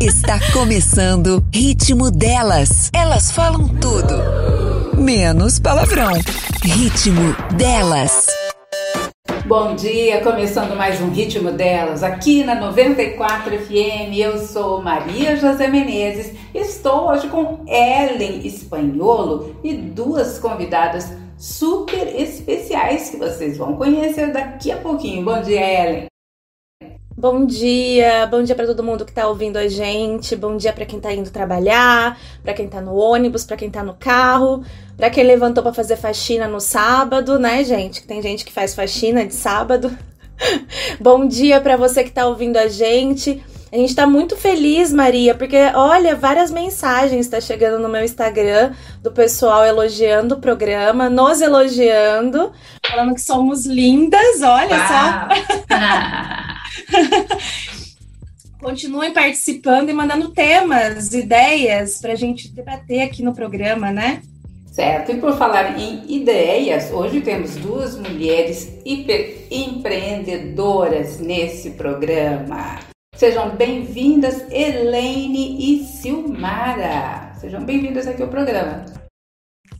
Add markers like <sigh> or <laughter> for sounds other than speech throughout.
Está começando Ritmo Delas. Elas falam tudo, menos palavrão. Ritmo Delas. Bom dia, começando mais um Ritmo Delas aqui na 94 FM. Eu sou Maria José Menezes. Estou hoje com Ellen Espanholo e duas convidadas super especiais que vocês vão conhecer daqui a pouquinho. Bom dia, Ellen. Bom dia, bom dia para todo mundo que tá ouvindo a gente, bom dia para quem tá indo trabalhar, para quem tá no ônibus, para quem tá no carro, para quem levantou para fazer faxina no sábado, né, gente? Tem gente que faz faxina de sábado. <laughs> bom dia para você que tá ouvindo a gente. A gente tá muito feliz, Maria, porque olha, várias mensagens tá chegando no meu Instagram do pessoal elogiando o programa, nos elogiando, falando que somos lindas, olha só. <laughs> <laughs> Continuem participando e mandando temas, ideias para a gente debater aqui no programa, né? Certo, e por falar em ideias, hoje temos duas mulheres hiper empreendedoras nesse programa. Sejam bem-vindas, Elaine e Silmara. Sejam bem-vindas aqui ao programa.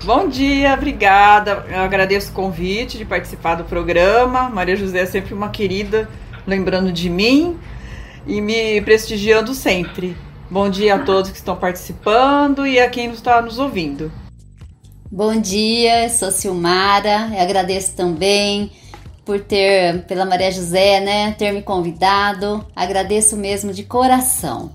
Bom dia, obrigada. Eu agradeço o convite de participar do programa. Maria José é sempre uma querida lembrando de mim e me prestigiando sempre. Bom dia a todos que estão participando e a quem está nos ouvindo. Bom dia, sou Silmara, eu agradeço também por ter, pela Maria José, né, ter me convidado. Agradeço mesmo de coração.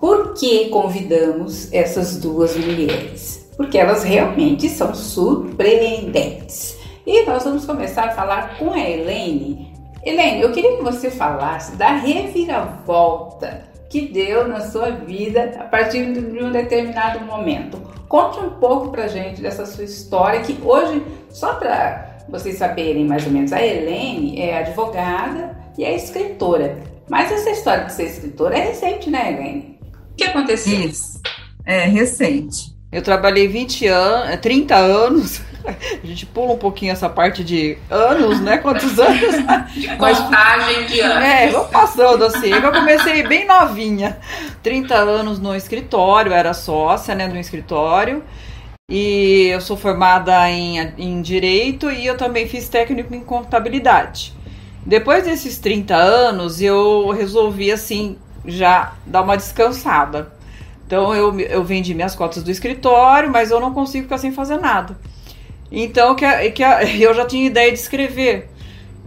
Por que convidamos essas duas mulheres? Porque elas realmente são surpreendentes. E nós vamos começar a falar com a Helene Helene, eu queria que você falasse da reviravolta que deu na sua vida a partir de um determinado momento. Conte um pouco pra gente dessa sua história, que hoje, só para vocês saberem mais ou menos, a Helene é advogada e é escritora. Mas essa história de ser escritora é recente, né, Helene? O que aconteceu? Isso, é recente. Eu trabalhei 20 anos, 30 anos a gente pula um pouquinho essa parte de anos, né? Quantos <laughs> anos? De contagem de anos. É, vou passando assim. Eu comecei bem novinha. 30 anos no escritório, era sócia, né, do escritório. E eu sou formada em, em Direito e eu também fiz técnico em Contabilidade. Depois desses 30 anos, eu resolvi, assim, já dar uma descansada. Então, eu, eu vendi minhas cotas do escritório, mas eu não consigo ficar sem fazer nada. Então, que, que <laughs> eu já tinha ideia de escrever.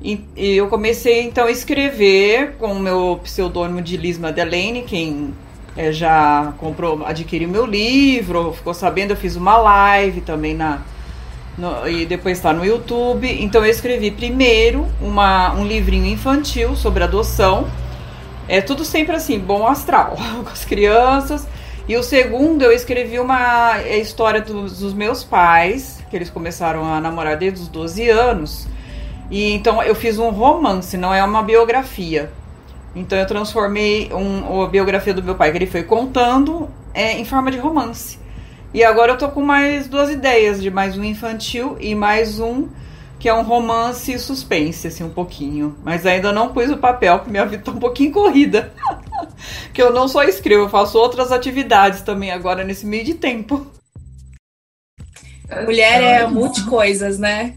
E, e eu comecei então a escrever com o meu pseudônimo de Liz Madeleine, quem é, já comprou, adquiriu meu livro, ficou sabendo, eu fiz uma live também na. No, e depois está no YouTube. Então eu escrevi primeiro uma, um livrinho infantil sobre adoção. É tudo sempre assim, bom astral, <laughs> com as crianças. E o segundo, eu escrevi uma é, história dos, dos meus pais, que eles começaram a namorar desde os 12 anos. E então eu fiz um romance, não é uma biografia. Então eu transformei um, a biografia do meu pai que ele foi contando é, em forma de romance. E agora eu tô com mais duas ideias, de mais um infantil e mais um que é um romance suspense, assim, um pouquinho. Mas ainda não pus o papel, porque minha vida tá um pouquinho corrida. <laughs> <laughs> que eu não só escrevo, eu faço outras atividades também agora nesse meio de tempo. Mulher é multi coisas, né?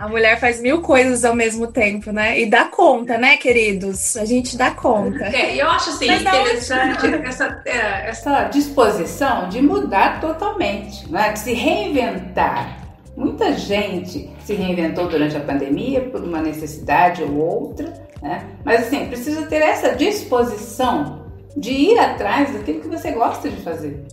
A mulher faz mil coisas ao mesmo tempo, né? E dá conta, né, queridos? A gente dá conta. É, eu acho assim, interessante essa, é, essa disposição de mudar totalmente, né? de se reinventar. Muita gente se reinventou durante a pandemia por uma necessidade ou outra, né? Mas assim, precisa ter essa disposição de ir atrás daquilo que você gosta de fazer.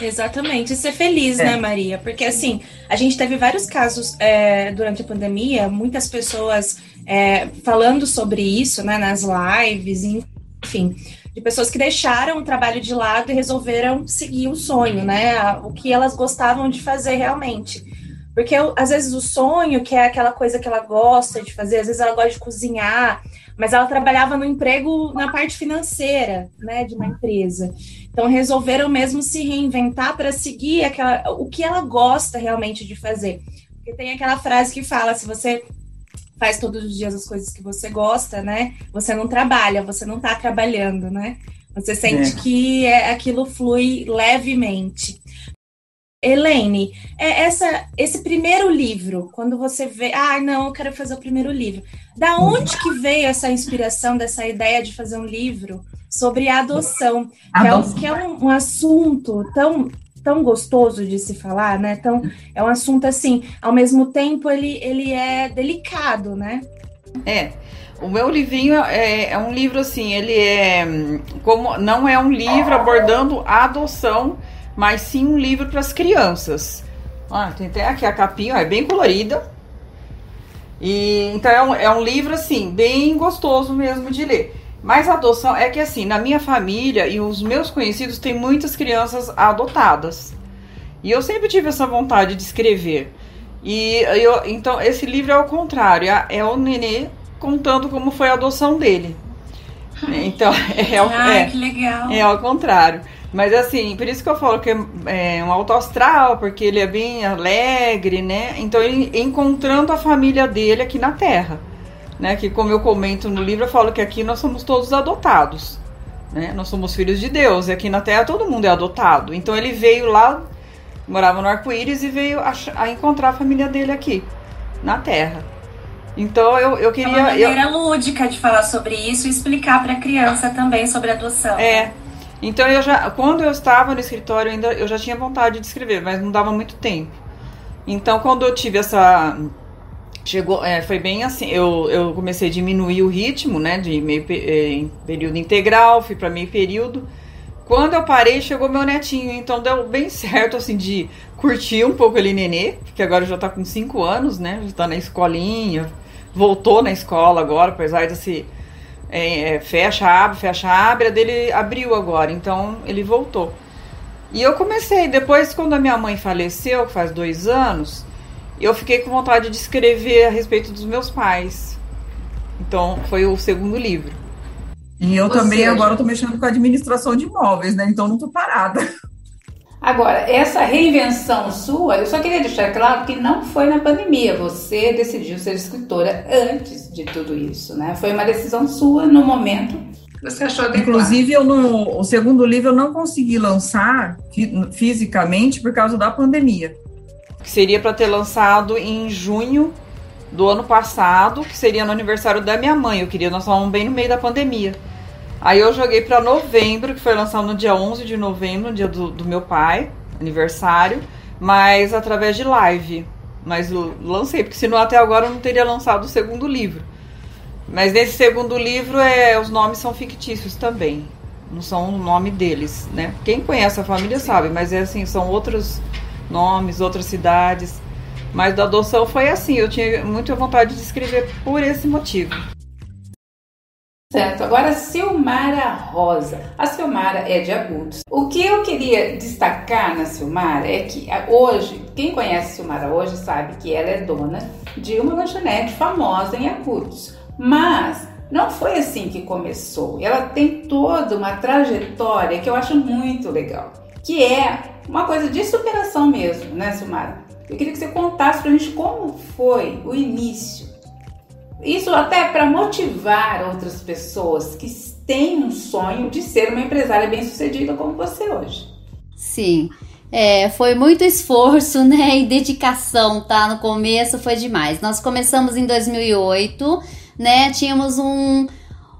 Exatamente, e ser feliz, né, é. né, Maria? Porque assim, a gente teve vários casos é, durante a pandemia, muitas pessoas é, falando sobre isso, né, nas lives, enfim, de pessoas que deixaram o trabalho de lado e resolveram seguir o sonho, né, o que elas gostavam de fazer realmente. Porque às vezes o sonho, que é aquela coisa que ela gosta de fazer, às vezes ela gosta de cozinhar, mas ela trabalhava no emprego na parte financeira, né, de uma empresa. Então resolveram mesmo se reinventar para seguir aquela, o que ela gosta realmente de fazer. Porque tem aquela frase que fala: se você faz todos os dias as coisas que você gosta, né, você não trabalha, você não está trabalhando, né? Você sente é. que é, aquilo flui levemente. Elaine, é essa, esse primeiro livro, quando você vê, ah, não, eu quero fazer o primeiro livro. Da onde que veio essa inspiração dessa ideia de fazer um livro sobre a adoção, que é, um, que é um, um, assunto tão tão gostoso de se falar, né? Tão, é um assunto assim, ao mesmo tempo ele, ele é delicado, né? É. O meu livrinho é, é um livro assim, ele é como não é um livro abordando a adoção, mas sim um livro para as crianças. Ah, tem até aqui a capinha, ó, é bem colorida. E então é um, é um livro assim, bem gostoso mesmo de ler. Mas a adoção é que assim, na minha família e os meus conhecidos tem muitas crianças adotadas. E eu sempre tive essa vontade de escrever. E eu, então esse livro é o contrário, é, é o nenê contando como foi a adoção dele. Então, <laughs> é, Ai, é, que legal. é ao contrário. Mas assim, por isso que eu falo que é, é um alto astral, porque ele é bem alegre, né? Então ele encontrando a família dele aqui na Terra né? Que como eu comento no livro, eu falo que aqui nós somos todos adotados, né? Nós somos filhos de Deus e aqui na Terra todo mundo é adotado. Então ele veio lá, morava no Arco-Íris e veio a, a, encontrar a família dele aqui na Terra. Então eu, eu queria. É uma maneira eu... lúdica de falar sobre isso e explicar para a criança também sobre adoção. É. Então eu já, quando eu estava no escritório ainda, eu já tinha vontade de escrever, mas não dava muito tempo. Então quando eu tive essa chegou é, foi bem assim eu, eu comecei a diminuir o ritmo né de meio é, período integral fui para meio período quando eu parei chegou meu netinho então deu bem certo assim de curtir um pouco ele nenê porque agora já tá com cinco anos né já tá na escolinha voltou na escola agora apesar desse é, é, fecha abre fecha abre a dele abriu agora então ele voltou e eu comecei depois quando a minha mãe faleceu faz dois anos eu fiquei com vontade de escrever a respeito dos meus pais. Então, foi o segundo livro. E eu Ou também seja, agora estou mexendo com a administração de imóveis, né? Então não estou parada. Agora, essa reinvenção sua, eu só queria deixar claro que não foi na pandemia. Você decidiu ser escritora antes de tudo isso, né? Foi uma decisão sua no momento. Você achou adequado. Inclusive, eu no, o segundo livro eu não consegui lançar fisicamente por causa da pandemia que seria para ter lançado em junho do ano passado, que seria no aniversário da minha mãe. Eu queria, nós estávamos bem no meio da pandemia. Aí eu joguei para novembro, que foi lançado no dia 11 de novembro, no dia do, do meu pai, aniversário, mas através de live. Mas lancei, porque senão até agora eu não teria lançado o segundo livro. Mas nesse segundo livro, é, os nomes são fictícios também. Não são o nome deles, né? Quem conhece a família sabe, mas é assim, são outros nomes, outras cidades. Mas da adoção foi assim, eu tinha muita vontade de escrever por esse motivo. Certo, agora Silmara Rosa. A Silmara é de Agudos. O que eu queria destacar na Silmara é que hoje, quem conhece Silmara hoje sabe que ela é dona de uma lanchonete famosa em Agudos. Mas não foi assim que começou. Ela tem toda uma trajetória que eu acho muito legal, que é uma coisa de superação mesmo, né, Silmara? Eu queria que você contasse pra gente como foi o início. Isso até para motivar outras pessoas que têm um sonho de ser uma empresária bem-sucedida como você hoje. Sim. É, foi muito esforço, né, e dedicação, tá? No começo foi demais. Nós começamos em 2008, né? Tínhamos um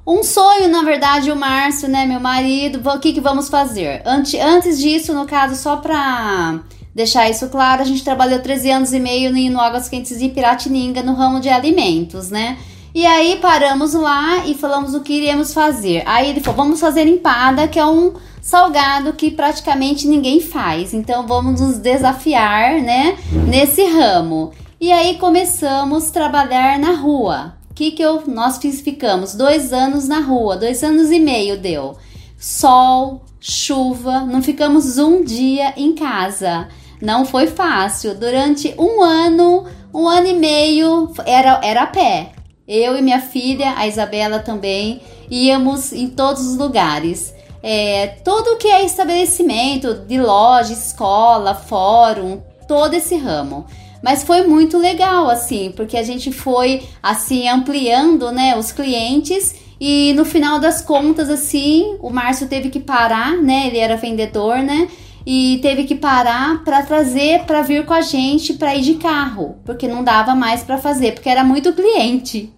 um sonho, na verdade, o Márcio, né, meu marido, o que, que vamos fazer? Antes, antes disso, no caso, só pra deixar isso claro, a gente trabalhou 13 anos e meio no Águas Quentes de Piratininga, no ramo de alimentos, né? E aí paramos lá e falamos o que iríamos fazer. Aí ele falou: vamos fazer empada, que é um salgado que praticamente ninguém faz. Então vamos nos desafiar, né, nesse ramo. E aí começamos a trabalhar na rua que que eu, nós ficamos dois anos na rua, dois anos e meio deu. Sol, chuva, não ficamos um dia em casa. Não foi fácil. Durante um ano, um ano e meio, era, era a pé. Eu e minha filha, a Isabela também, íamos em todos os lugares. É, tudo que é estabelecimento de loja, escola, fórum, todo esse ramo. Mas foi muito legal, assim, porque a gente foi, assim, ampliando, né, os clientes E no final das contas, assim, o Márcio teve que parar, né? Ele era vendedor, né? E teve que parar para trazer para vir com a gente para ir de carro, porque não dava mais para fazer, porque era muito cliente.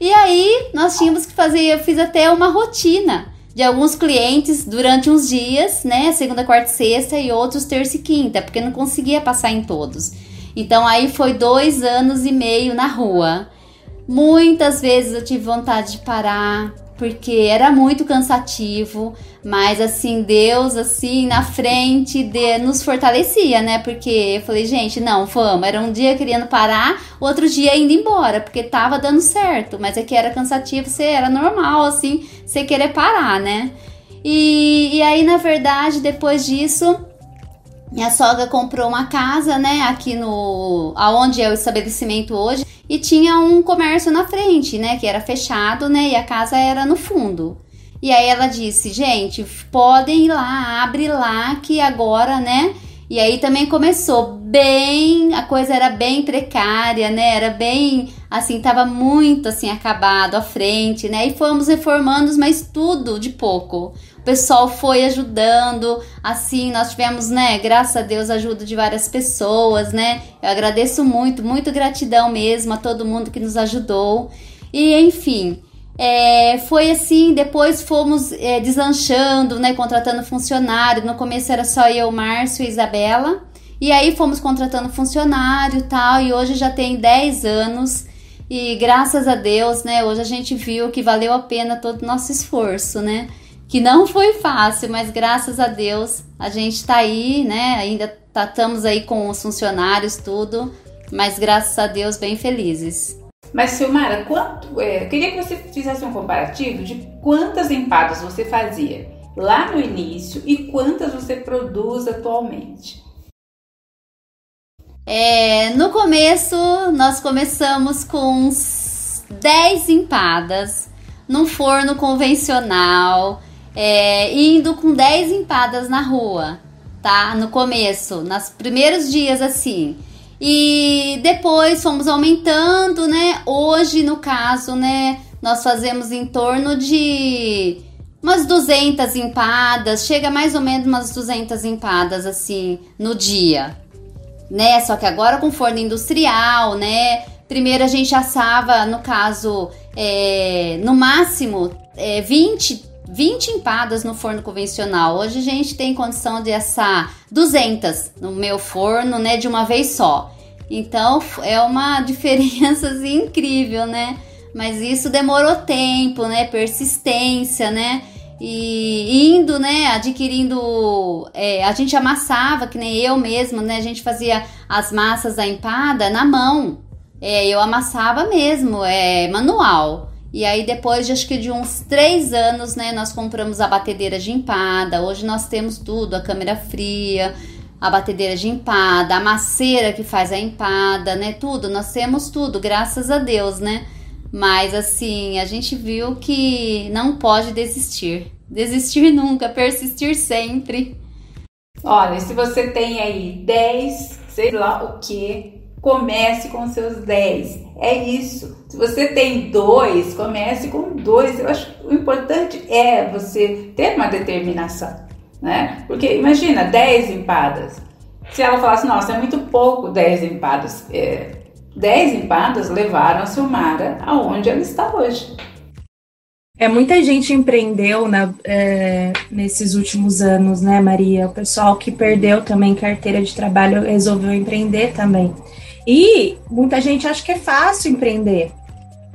E aí nós tínhamos que fazer, eu fiz até uma rotina de alguns clientes durante uns dias, né? Segunda, quarta e sexta, e outros terça e quinta, porque não conseguia passar em todos. Então aí foi dois anos e meio na rua. Muitas vezes eu tive vontade de parar, porque era muito cansativo, mas assim, Deus assim na frente de, nos fortalecia, né? Porque eu falei, gente, não, vamos, era um dia querendo parar, outro dia indo embora, porque tava dando certo, mas é que era cansativo, você era normal assim, você querer parar, né? E, e aí, na verdade, depois disso, minha sogra comprou uma casa, né, aqui no aonde é o estabelecimento hoje, e tinha um comércio na frente, né, que era fechado, né, e a casa era no fundo. E aí ela disse: "Gente, podem ir lá, abre lá que agora, né, e aí também começou bem, a coisa era bem precária, né? Era bem, assim, tava muito assim acabado à frente, né? E fomos reformando, mas tudo de pouco pessoal foi ajudando, assim, nós tivemos, né, graças a Deus, ajuda de várias pessoas, né? Eu agradeço muito, muito gratidão mesmo a todo mundo que nos ajudou. E enfim, é, foi assim, depois fomos é, deslanchando, né, contratando funcionário. No começo era só eu, Márcio e Isabela. E aí fomos contratando funcionário tal, e hoje já tem 10 anos. E graças a Deus, né, hoje a gente viu que valeu a pena todo o nosso esforço, né? Que não foi fácil, mas graças a Deus a gente está aí, né? Ainda tá, estamos aí com os funcionários, tudo, mas graças a Deus bem felizes. Mas, Silmara, quanto, é, queria que você fizesse um comparativo de quantas empadas você fazia lá no início e quantas você produz atualmente. É, no começo, nós começamos com uns 10 empadas num forno convencional é, indo com 10 empadas na rua, tá? No começo, nos primeiros dias assim. E depois fomos aumentando, né? Hoje, no caso, né, nós fazemos em torno de umas 200 empadas, chega mais ou menos umas 200 empadas assim no dia, né? Só que agora com forno industrial, né? Primeiro a gente assava, no caso, é, no máximo é, 20 20 empadas no forno convencional. Hoje a gente tem condição de assar 200 no meu forno, né, de uma vez só. Então é uma <laughs> diferença assim, incrível, né? Mas isso demorou tempo, né? Persistência, né? E indo, né? Adquirindo. É, a gente amassava, que nem eu mesmo, né? A gente fazia as massas da empada na mão. É, eu amassava mesmo, é manual. E aí, depois de acho que de uns três anos, né, nós compramos a batedeira de empada. Hoje nós temos tudo: a câmera fria, a batedeira de empada, a maceira que faz a empada, né? Tudo, nós temos tudo, graças a Deus, né? Mas assim, a gente viu que não pode desistir. Desistir <laughs> nunca, persistir sempre. Olha, se você tem aí 10, sei lá o que, comece com seus 10. É isso. Se você tem dois, comece com dois. Eu acho que o importante é você ter uma determinação, né? Porque imagina 10 empadas. Se ela falasse, nossa, é muito pouco 10 empadas. É, 10 empadas levaram a Silmara aonde ela está hoje. É, muita gente empreendeu na, é, nesses últimos anos, né, Maria? O pessoal que perdeu também carteira de trabalho resolveu empreender também. E muita gente acha que é fácil empreender.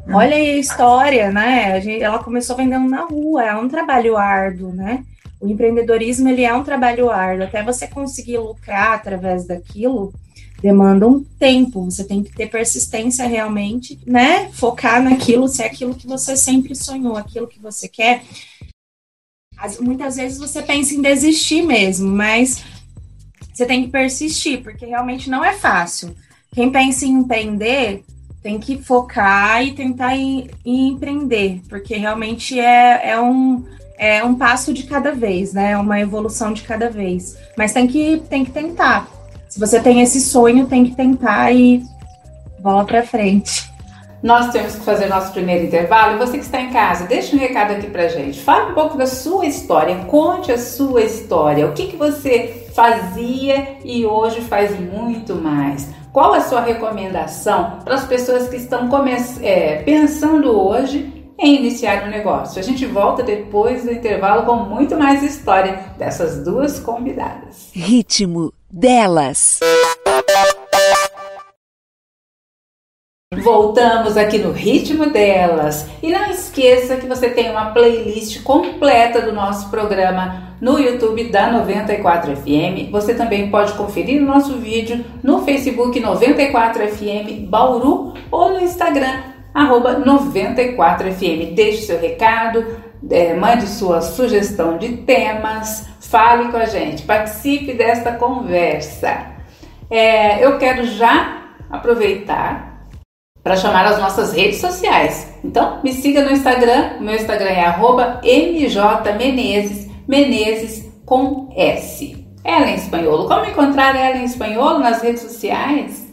Hum. Olha aí a história, né? A gente, ela começou vendendo na rua, é um trabalho árduo, né? O empreendedorismo ele é um trabalho árduo. Até você conseguir lucrar através daquilo, demanda um tempo. Você tem que ter persistência realmente, né? Focar naquilo, se é aquilo que você sempre sonhou, aquilo que você quer. Muitas vezes você pensa em desistir mesmo, mas você tem que persistir, porque realmente não é fácil quem pensa em empreender tem que focar e tentar em, em empreender, porque realmente é, é, um, é um passo de cada vez, né? É uma evolução de cada vez. Mas tem que, tem que tentar. Se você tem esse sonho, tem que tentar e bola para frente. nós temos que fazer nosso primeiro intervalo. Você que está em casa, deixa um recado aqui pra gente. Fale um pouco da sua história, conte a sua história. O que, que você fazia e hoje faz muito mais? Qual a sua recomendação para as pessoas que estão é, pensando hoje em iniciar um negócio? A gente volta depois do intervalo com muito mais história dessas duas convidadas. Ritmo delas. Voltamos aqui no ritmo delas. E não esqueça que você tem uma playlist completa do nosso programa no YouTube da 94 FM. Você também pode conferir o nosso vídeo no Facebook 94 FM Bauru ou no Instagram arroba 94 FM. Deixe seu recado, é, mande sua sugestão de temas, fale com a gente, participe desta conversa. É, eu quero já aproveitar para chamar as nossas redes sociais. Então, me siga no Instagram. Meu Instagram é mjmenezes, Menezes com S. Ellen Espanholo. Como encontrar Ellen Espanholo nas redes sociais?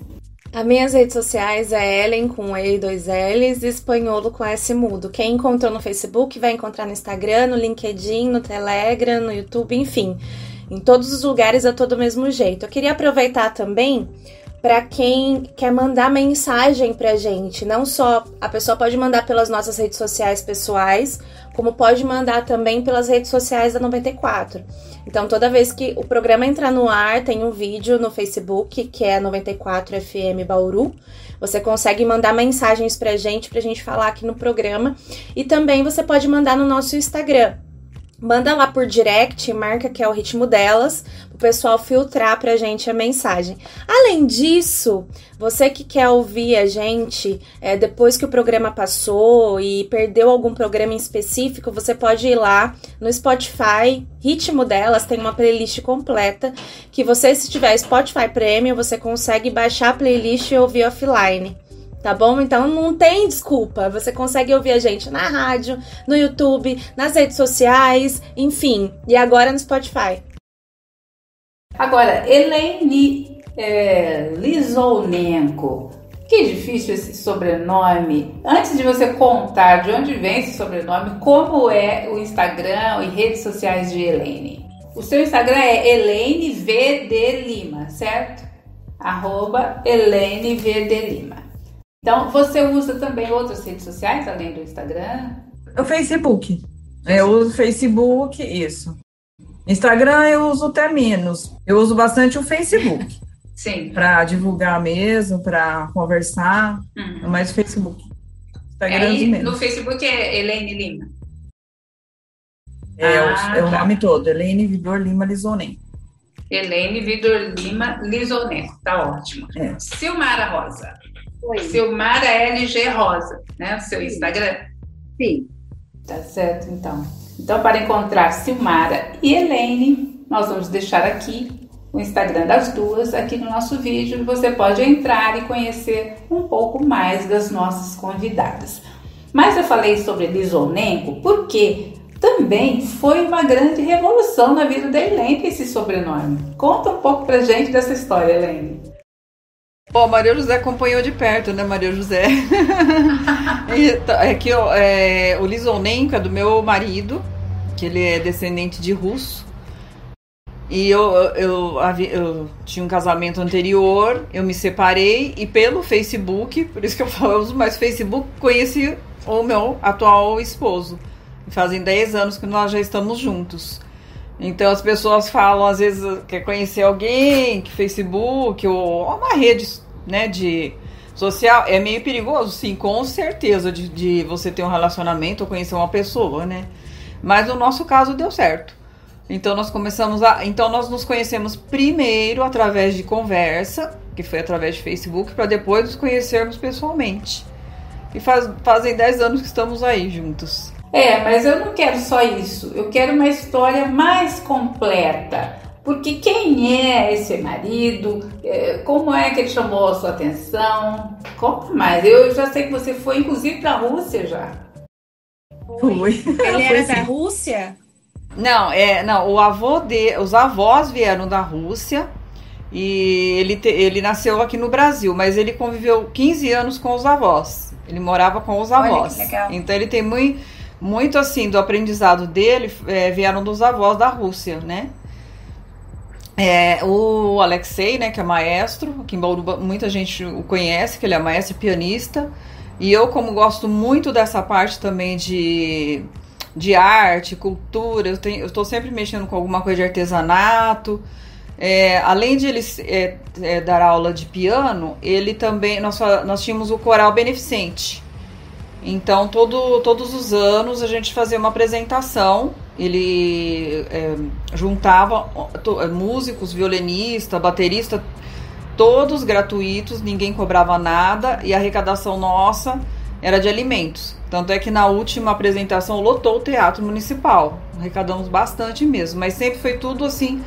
As minhas redes sociais é Ellen com E e dois L's e Espanholo com S mudo. Quem encontrou no Facebook vai encontrar no Instagram, no LinkedIn, no Telegram, no YouTube, enfim. Em todos os lugares é todo o mesmo jeito. Eu queria aproveitar também para quem quer mandar mensagem pra gente. Não só a pessoa pode mandar pelas nossas redes sociais pessoais, como pode mandar também pelas redes sociais da 94. Então, toda vez que o programa entrar no ar, tem um vídeo no Facebook, que é 94 FM Bauru. Você consegue mandar mensagens pra gente, pra gente falar aqui no programa. E também você pode mandar no nosso Instagram, Manda lá por direct, marca que é o ritmo delas, o pessoal filtrar pra gente a mensagem. Além disso, você que quer ouvir a gente é, depois que o programa passou e perdeu algum programa em específico, você pode ir lá no Spotify, Ritmo Delas, tem uma playlist completa que você, se tiver Spotify Premium, você consegue baixar a playlist e ouvir offline tá bom? Então não tem desculpa. Você consegue ouvir a gente na rádio, no YouTube, nas redes sociais, enfim. E agora no Spotify. Agora, Elaine é, Lizonenko. Que difícil esse sobrenome. Antes de você contar de onde vem esse sobrenome, como é o Instagram e redes sociais de Elaine? O seu Instagram é Elaine VD Lima, certo? Arroba Elaine VD Lima. Então, você usa também outras redes sociais além do Instagram? O Facebook. Eu uso Facebook, isso. Instagram eu uso até menos. Eu uso bastante o Facebook. <laughs> Sim. Para divulgar mesmo, para conversar. Uhum. Mais o Facebook. Instagram é, menos. No Facebook é Helene Lima. É, ah, é o tá. nome todo, Helene Vidor Lima Lisonem. Helene Vidor Lima Lisonem, tá ótimo. É. Silmara Rosa. Oi. Silmara LG Rosa, né? O seu Instagram? Sim. Tá certo, então. Então, para encontrar Silmara e Helene, nós vamos deixar aqui o Instagram das duas aqui no nosso vídeo. Você pode entrar e conhecer um pouco mais das nossas convidadas. Mas eu falei sobre Lisonenko porque também foi uma grande revolução na vida da Helene esse sobrenome. Conta um pouco pra gente dessa história, Helene. Bom, Maria José acompanhou de perto, né, Maria José? <laughs> Tá, é que é, o Lisonenko é do meu marido, que ele é descendente de russo. E eu, eu, eu, eu, tinha um casamento anterior, eu me separei e pelo Facebook, por isso que eu falo, uso mais Facebook, conheci o meu atual esposo. Fazem 10 anos que nós já estamos juntos. Então as pessoas falam, às vezes, quer conhecer alguém, que Facebook, ou uma rede né, de social, é meio perigoso, sim, com certeza, de, de você ter um relacionamento ou conhecer uma pessoa, né? Mas no nosso caso deu certo. Então nós começamos a. Então nós nos conhecemos primeiro através de conversa, que foi através de Facebook, para depois nos conhecermos pessoalmente. E faz, fazem 10 anos que estamos aí juntos. É, mas eu não quero só isso. Eu quero uma história mais completa. Porque quem é esse marido? É, como é que ele chamou a sua atenção? Conta mais. Eu já sei que você foi, inclusive, para a Rússia já. Foi. Ele era da Rússia? Não, é, não. O avô de, os avós vieram da Rússia E ele, te, ele nasceu aqui no Brasil, mas ele conviveu 15 anos com os avós. Ele morava com os avós. Então ele tem muito, muito assim do aprendizado dele é, vieram dos avós da Rússia, né? É, o Alexei, né, que é maestro, aqui em Bauru muita gente o conhece, que ele é maestro e pianista. E eu, como gosto muito dessa parte também de, de arte, cultura, eu estou sempre mexendo com alguma coisa de artesanato. É, além de ele é, é, dar aula de piano, ele também. Nós, nós tínhamos o coral beneficente. Então, todo, todos os anos a gente fazia uma apresentação. Ele é, juntava é, músicos, violinista, baterista, todos gratuitos, ninguém cobrava nada e a arrecadação nossa era de alimentos. Tanto é que na última apresentação lotou o Teatro Municipal. Arrecadamos bastante mesmo, mas sempre foi tudo assim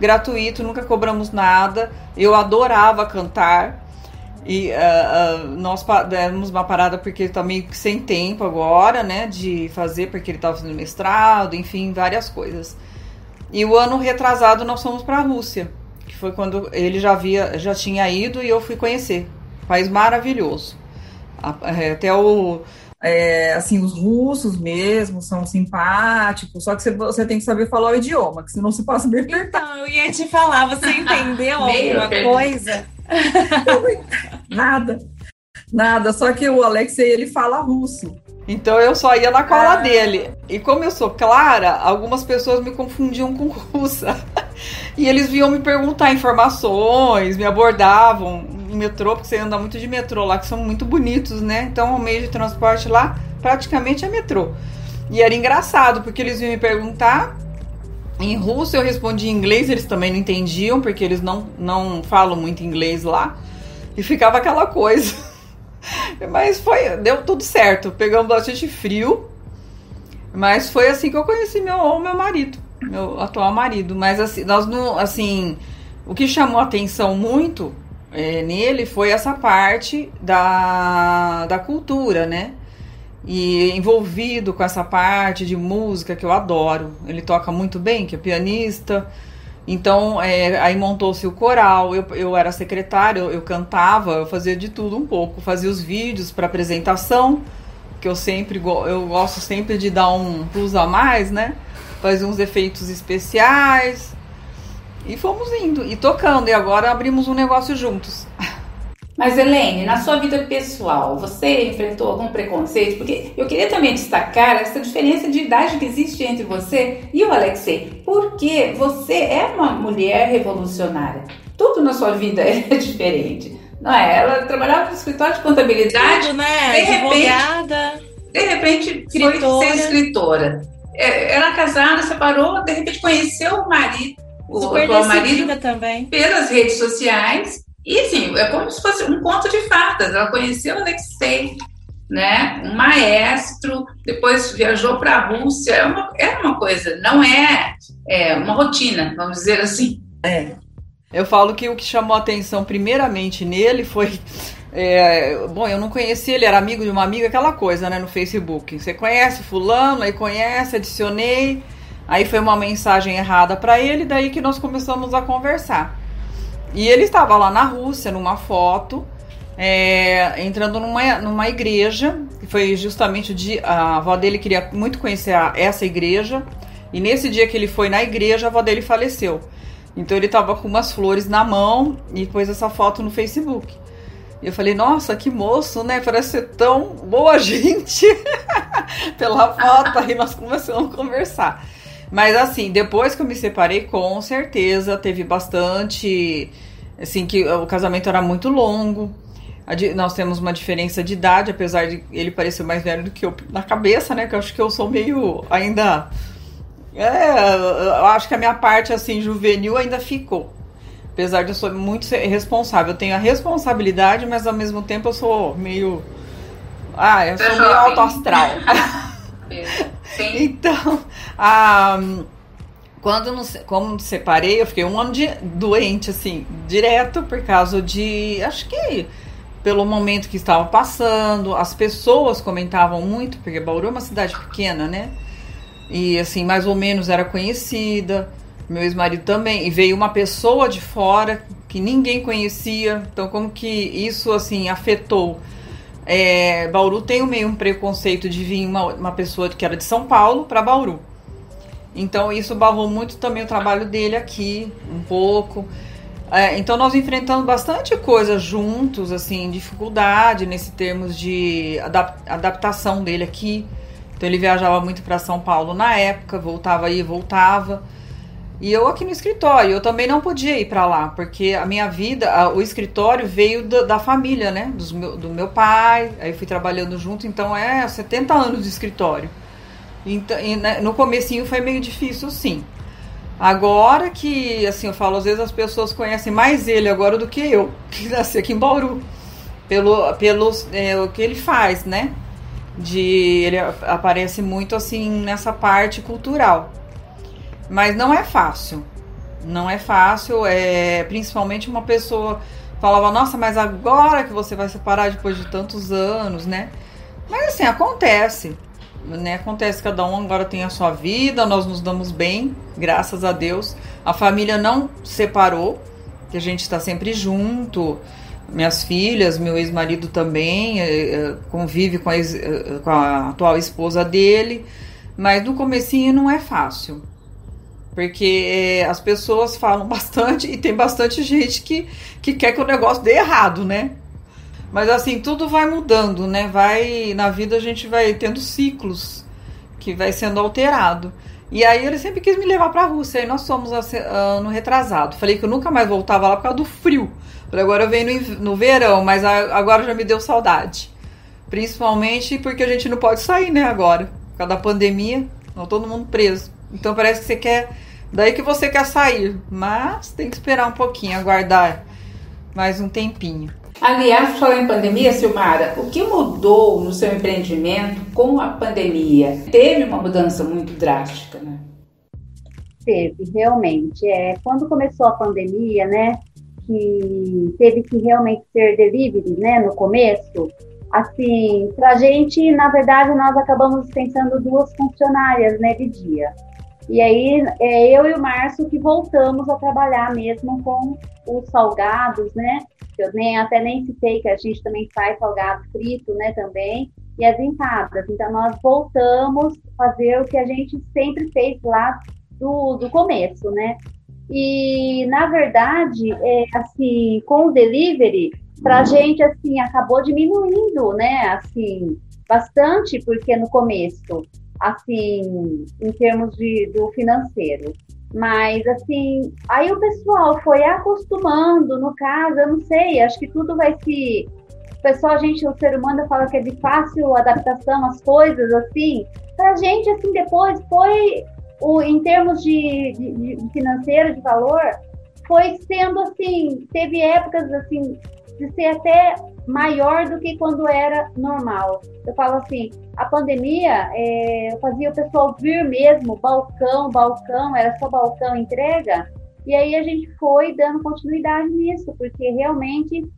gratuito, nunca cobramos nada. Eu adorava cantar. E uh, uh, nós demos uma parada porque ele tá meio que sem tempo agora, né? De fazer, porque ele estava fazendo mestrado, enfim, várias coisas. E o ano retrasado nós fomos para a Rússia, que foi quando ele já havia, já tinha ido e eu fui conhecer. País maravilhoso. É, até o é, assim, os russos mesmo são simpáticos, só que você, você, tem que saber falar o idioma, que senão você passa bem Não, eu ia te falar, você <laughs> entendeu alguma coisa? <laughs> nada, nada, só que o Alexei, ele fala russo. Então eu só ia na cola ah. dele. E como eu sou clara, algumas pessoas me confundiam com russa. <laughs> E eles vinham me perguntar informações, me abordavam em metrô, porque você anda muito de metrô lá, que são muito bonitos, né? Então o meio de transporte lá praticamente é metrô. E era engraçado, porque eles vinham me perguntar. Em russo eu respondi em inglês, eles também não entendiam, porque eles não, não falam muito inglês lá. E ficava aquela coisa. <laughs> Mas foi, deu tudo certo. Pegamos bastante frio. Mas foi assim que eu conheci meu, meu marido, meu atual marido. Mas assim, nós não, assim, o que chamou atenção muito é, nele foi essa parte da, da cultura, né? E envolvido com essa parte de música que eu adoro. Ele toca muito bem, que é pianista. Então, é, aí montou-se o coral. Eu, eu era secretária, eu, eu, cantava, eu fazia de tudo um pouco. Fazia os vídeos para apresentação, que eu sempre eu gosto sempre de dar um plus a mais, né? Fazia uns efeitos especiais. E fomos indo e tocando, e agora abrimos um negócio juntos. <laughs> Mas, Helene, na sua vida pessoal, você enfrentou algum preconceito? Porque eu queria também destacar essa diferença de idade que existe entre você e o Alexei. Porque você é uma mulher revolucionária. Tudo na sua vida <laughs> é diferente. Não é? Ela trabalhava no escritório de contabilidade, Tudo, né? De Advogada, repente, de repente escritora. foi ser escritora. É, era casada, separou, de repente conheceu o marido o atual marido também. pelas redes sociais. E assim, é como se fosse um conto de fadas. Ela conheceu Alexei, né? Um maestro, depois viajou para a Rússia. É uma, é uma coisa, não é, é uma rotina, vamos dizer assim. É. Eu falo que o que chamou atenção primeiramente nele foi. É, bom, eu não conhecia, ele era amigo de uma amiga, aquela coisa, né, no Facebook. Você conhece fulano, aí conhece, adicionei. Aí foi uma mensagem errada para ele, daí que nós começamos a conversar. E ele estava lá na Rússia, numa foto, é, entrando numa, numa igreja, que foi justamente o dia. A avó dele queria muito conhecer a, essa igreja, e nesse dia que ele foi na igreja, a avó dele faleceu. Então ele estava com umas flores na mão e pôs essa foto no Facebook. E eu falei, nossa, que moço, né? Parece ser tão boa <laughs> gente. Pela foto, aí nós começamos a conversar. Mas assim, depois que eu me separei, com certeza teve bastante. Assim, que o casamento era muito longo. Nós temos uma diferença de idade, apesar de ele parecer mais velho do que eu na cabeça, né? Que eu acho que eu sou meio ainda. É, eu acho que a minha parte assim juvenil ainda ficou. Apesar de eu ser muito responsável. Eu tenho a responsabilidade, mas ao mesmo tempo eu sou meio. Ah, eu sou meio alto astral. <laughs> <laughs> então, a, quando como separei, eu fiquei um ano de, doente, assim, direto por causa de. Acho que pelo momento que estava passando, as pessoas comentavam muito, porque Bauru é uma cidade pequena, né? E assim, mais ou menos era conhecida, meu ex-marido também, e veio uma pessoa de fora que que ninguém conhecia. Então, como que isso assim afetou? É, Bauru tem meio um preconceito de vir uma, uma pessoa que era de São Paulo para Bauru. Então, isso barrou muito também o trabalho dele aqui, um pouco. É, então, nós enfrentamos bastante coisa juntos, assim, dificuldade nesse termos de adap adaptação dele aqui. Então, ele viajava muito para São Paulo na época, voltava aí, voltava. E eu aqui no escritório, eu também não podia ir para lá, porque a minha vida, a, o escritório veio do, da família, né? Dos meu, do meu pai, aí fui trabalhando junto, então é 70 anos de escritório. Então, né, no comecinho foi meio difícil, sim. Agora que, assim, eu falo, às vezes as pessoas conhecem mais ele agora do que eu, <laughs> que nasci aqui em Bauru. Pelo, pelo é, o que ele faz, né? De, ele aparece muito, assim, nessa parte cultural. Mas não é fácil. Não é fácil, é principalmente uma pessoa falava, nossa, mas agora que você vai separar depois de tantos anos, né? Mas assim, acontece. Né? Acontece, cada um agora tem a sua vida, nós nos damos bem, graças a Deus. A família não separou, que a gente está sempre junto. Minhas filhas, meu ex-marido também é, é, convive com a, com a atual esposa dele, mas no comecinho não é fácil porque as pessoas falam <laughs> bastante e tem bastante gente que, que quer que o negócio dê errado, né? Mas assim, tudo vai mudando, né? Vai na vida a gente vai tendo ciclos que vai sendo alterado. E aí ele sempre quis me levar para a Rússia, e nós somos ano retrasado. Falei que eu nunca mais voltava lá por causa do frio. Falei, agora eu venho no, no verão, mas agora já me deu saudade. Principalmente porque a gente não pode sair, né, agora. Por causa da pandemia, não todo mundo preso. Então parece que você quer Daí que você quer sair, mas tem que esperar um pouquinho, aguardar mais um tempinho. Aliás, falando em pandemia, Silmara, o que mudou no seu empreendimento com a pandemia? Teve uma mudança muito drástica, né? Teve, realmente. É, quando começou a pandemia, né, que teve que realmente ser delivery, né, no começo, assim, pra gente, na verdade, nós acabamos dispensando duas funcionárias, né, de dia. E aí é eu e o Márcio que voltamos a trabalhar mesmo com os salgados, né? Eu nem até nem citei que a gente também faz salgado frito, né, também, e as empadas. Então nós voltamos a fazer o que a gente sempre fez lá do, do começo, né? E na verdade, é, assim, com o delivery, para a gente assim acabou diminuindo, né? Assim, bastante, porque no começo assim, em termos de, do financeiro. Mas, assim, aí o pessoal foi acostumando, no caso, eu não sei, acho que tudo vai se. O pessoal, a gente, o ser humano fala que é de fácil adaptação às coisas, assim. Pra gente, assim, depois foi, o, em termos de, de, de financeiro, de valor, foi sendo assim, teve épocas, assim, de ser até maior do que quando era normal. Eu falo assim, a pandemia, é, fazia o pessoal vir mesmo, balcão, balcão, era só balcão entrega, e aí a gente foi dando continuidade nisso, porque realmente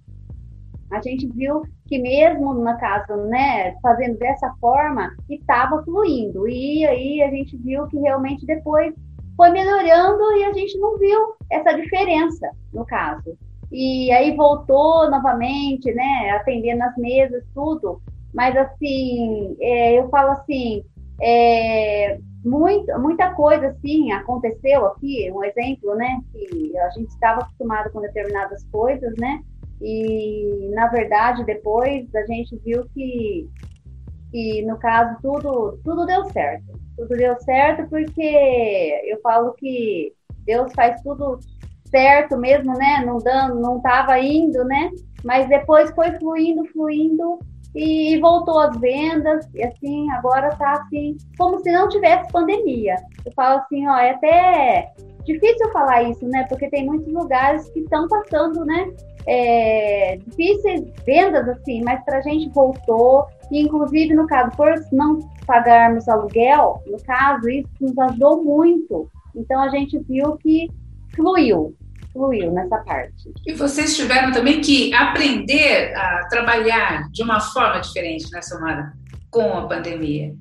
a gente viu que mesmo na casa, né, fazendo dessa forma, estava fluindo. E aí a gente viu que realmente depois foi melhorando e a gente não viu essa diferença no caso. E aí voltou novamente, né, atendendo as mesas, tudo. Mas assim, é, eu falo assim, é, muito, muita coisa assim aconteceu aqui, um exemplo, né, que a gente estava acostumado com determinadas coisas, né, e na verdade depois a gente viu que, que no caso tudo, tudo deu certo. Tudo deu certo porque eu falo que Deus faz tudo certo mesmo, né? Não dando, não estava indo, né? Mas depois foi fluindo, fluindo e voltou às vendas e assim agora tá assim como se não tivesse pandemia. Eu falo assim, ó, é até difícil falar isso, né? Porque tem muitos lugares que estão passando, né? É, difíceis vendas assim, mas para a gente voltou e inclusive no caso por não pagarmos aluguel, no caso isso nos ajudou muito. Então a gente viu que fluiu, fluiu nessa parte. E vocês tiveram também que aprender a trabalhar de uma forma diferente, né, Samara, com a pandemia?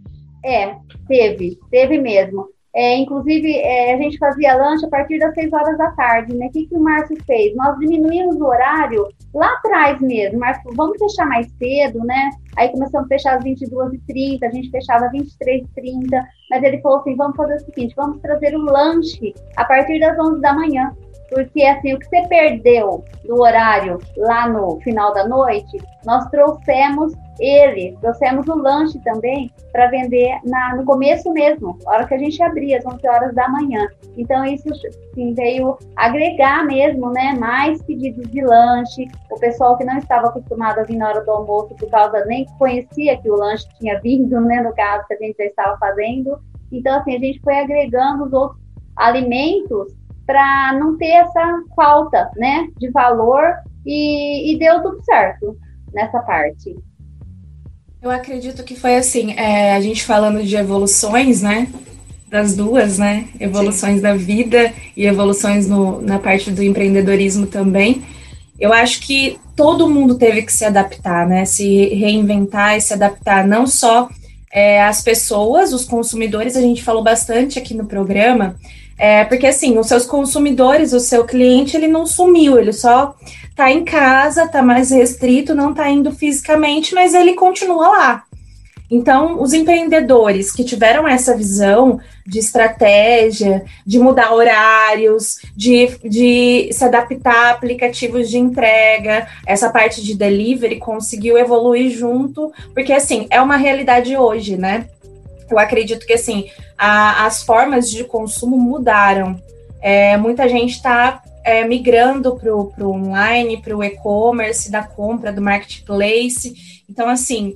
É, teve, teve mesmo. É, inclusive, é, a gente fazia lanche a partir das 6 horas da tarde, né? O que, que o Márcio fez? Nós diminuímos o horário lá atrás mesmo. Márcio, vamos fechar mais cedo, né? Aí começamos a fechar às 22h30, a gente fechava às 23h30, mas ele falou assim, vamos fazer o seguinte, vamos trazer o lanche a partir das 11 da manhã. Porque assim, o que você perdeu do horário lá no final da noite, nós trouxemos ele, trouxemos o lanche também para vender na, no começo mesmo, a hora que a gente abria, às 11 horas da manhã. Então, isso assim, veio agregar mesmo, né, mais pedidos de lanche. O pessoal que não estava acostumado a vir na hora do almoço, por causa nem conhecia que o lanche tinha vindo, <laughs> né, no caso que a gente já estava fazendo. Então, assim, a gente foi agregando os outros alimentos para não ter essa falta, né, de valor e, e deu tudo certo nessa parte. Eu acredito que foi assim, é, a gente falando de evoluções, né? Das duas, né? Evoluções Sim. da vida e evoluções no, na parte do empreendedorismo também. Eu acho que todo mundo teve que se adaptar, né? Se reinventar e se adaptar, não só é, as pessoas, os consumidores, a gente falou bastante aqui no programa, é, porque assim, os seus consumidores, o seu cliente, ele não sumiu, ele só tá em casa, tá mais restrito, não tá indo fisicamente, mas ele continua lá. Então, os empreendedores que tiveram essa visão de estratégia, de mudar horários, de, de se adaptar a aplicativos de entrega, essa parte de delivery conseguiu evoluir junto, porque assim, é uma realidade hoje, né? Eu acredito que assim, a, as formas de consumo mudaram. É, muita gente está é, migrando para o online, para o e-commerce, da compra, do marketplace. Então, assim,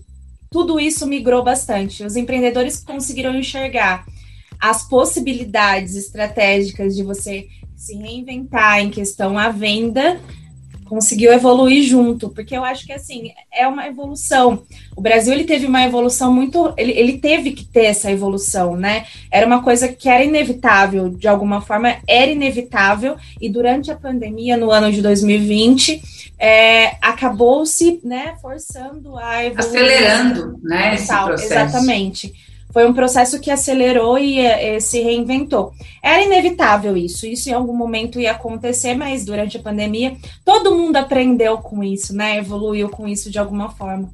tudo isso migrou bastante. Os empreendedores conseguiram enxergar as possibilidades estratégicas de você se reinventar em questão à venda conseguiu evoluir junto, porque eu acho que assim é uma evolução. O Brasil ele teve uma evolução muito, ele, ele teve que ter essa evolução, né? Era uma coisa que era inevitável, de alguma forma era inevitável, e durante a pandemia, no ano de 2020, é, acabou-se, né, forçando a evolução. Acelerando, né, esse processo. Exatamente foi um processo que acelerou e, e, eh, se reinventou. Era inevitável isso, isso em algum momento ia acontecer, mas durante a pandemia todo mundo aprendeu com isso, né? Evoluiu com isso de alguma forma.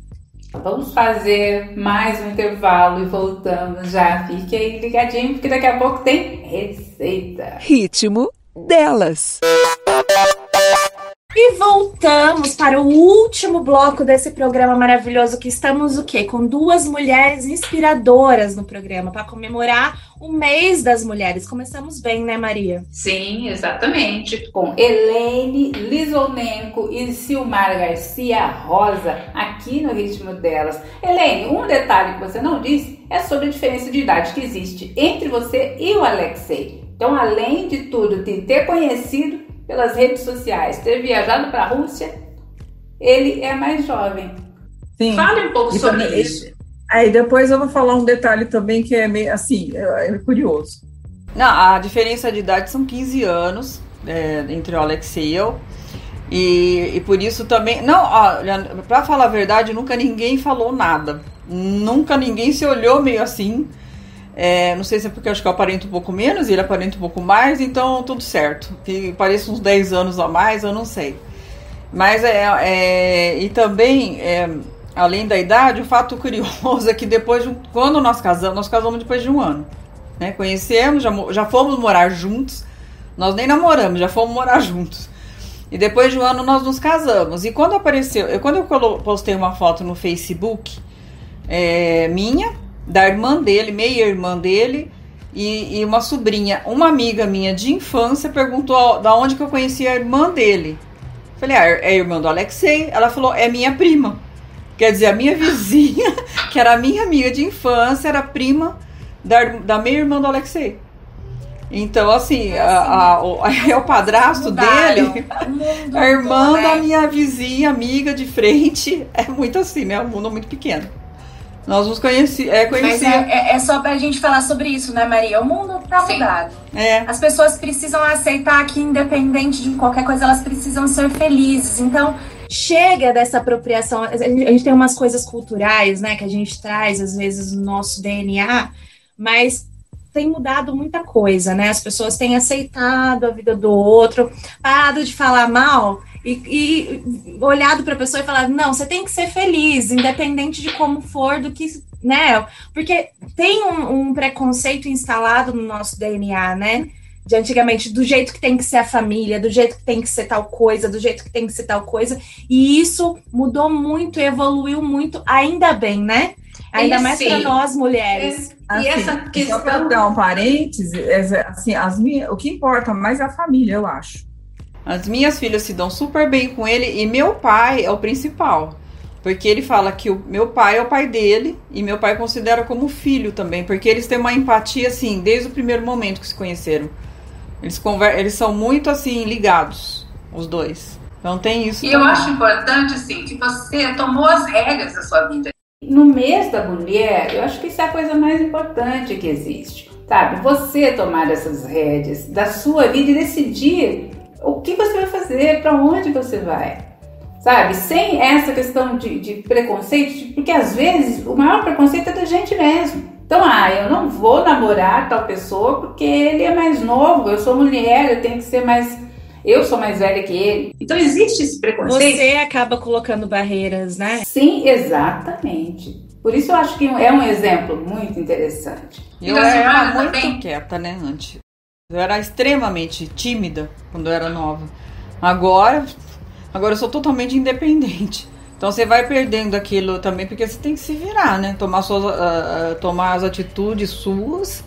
Vamos fazer mais um intervalo e voltamos já. Fique aí ligadinho, porque daqui a pouco tem receita. Ritmo delas. E voltamos para o último bloco desse programa maravilhoso que estamos o quê? Com duas mulheres inspiradoras no programa para comemorar o mês das mulheres. Começamos bem, né, Maria? Sim, exatamente. Com Helene Lisonenko e Silmar Garcia Rosa aqui no ritmo delas. Helene, um detalhe que você não disse é sobre a diferença de idade que existe entre você e o Alexei. Então, além de tudo, de ter conhecido pelas redes sociais, ter viajado para a Rússia, ele é mais jovem. Sim. Fale um pouco e sobre também, isso. Aí depois eu vou falar um detalhe também que é meio assim, é, é curioso. Não, a diferença de idade são 15 anos é, entre o Alex e eu. E, e por isso também. Não, olha, pra falar a verdade, nunca ninguém falou nada. Nunca ninguém se olhou meio assim. É, não sei se é porque eu acho que eu aparento um pouco menos e ele aparenta um pouco mais, então tudo certo. Que pareça uns 10 anos a mais, eu não sei. Mas é. é e também, é, além da idade, o fato curioso <laughs> é que depois de, quando nós casamos, nós casamos depois de um ano. Né? Conhecemos, já, já fomos morar juntos. Nós nem namoramos, já fomos morar juntos. E depois de um ano nós nos casamos. E quando apareceu, eu, quando eu postei uma foto no Facebook é, minha, da irmã dele, meia irmã dele, e, e, uma sobrinha, uma amiga minha de infância, perguntou da onde que eu conhecia a irmã dele. Falei, ah, é irmã do Alexei. Ela falou, é minha prima. Quer dizer, a minha <laughs> vizinha, que era minha amiga de infância, era prima da, da meia irmã do Alexei. Então, assim, é <laughs> o padrasto Mudaram. dele, a irmã né? da minha vizinha, amiga de frente. <laughs> É muito assim, né? Um mundo muito pequeno. Nós nos conheci, é, conheci... Mas é, é, é, só pra gente falar sobre isso, né, Maria? O mundo tá Sim. mudado. É. As pessoas precisam aceitar que, independente de qualquer coisa, elas precisam ser felizes. Então, chega dessa apropriação. A gente tem umas coisas culturais, né, que a gente traz, às vezes, no nosso DNA, mas tem mudado muita coisa, né? As pessoas têm aceitado a vida do outro, parado de falar mal e, e olhado para a pessoa e falado: não, você tem que ser feliz, independente de como for, do que. Né? Porque tem um, um preconceito instalado no nosso DNA, né? de antigamente, do jeito que tem que ser a família, do jeito que tem que ser tal coisa, do jeito que tem que ser tal coisa. E isso mudou muito, evoluiu muito, ainda bem, né? Ainda e mais para nós mulheres. É, assim, e essa questão. Só para dar um parênteses, é, assim, as minhas, o que importa mais é a família, eu acho. As minhas filhas se dão super bem com ele e meu pai é o principal. Porque ele fala que o meu pai é o pai dele e meu pai considera como filho também, porque eles têm uma empatia assim desde o primeiro momento que se conheceram. Eles, conver eles são muito assim ligados, os dois. Então tem isso. E também. eu acho importante assim que você tomou as regras da sua vida. No mês da mulher, eu acho que isso é a coisa mais importante que existe. Sabe? Você tomar essas rédeas da sua vida e decidir o que você vai fazer, para onde você vai. Sabe? Sem essa questão de, de preconceito, porque às vezes o maior preconceito é da gente mesmo. Então, ah, eu não vou namorar tal pessoa porque ele é mais novo, eu sou mulher, eu tenho que ser mais. Eu sou mais velha que ele. Então, existe esse preconceito. Você acaba colocando barreiras, né? Sim, exatamente. Por isso eu acho que é um exemplo muito interessante. Eu era muito também. quieta, né, antes. Eu era extremamente tímida quando eu era nova. Agora, agora eu sou totalmente independente. Então você vai perdendo aquilo também, porque você tem que se virar, né? Tomar, suas, uh, tomar as atitudes suas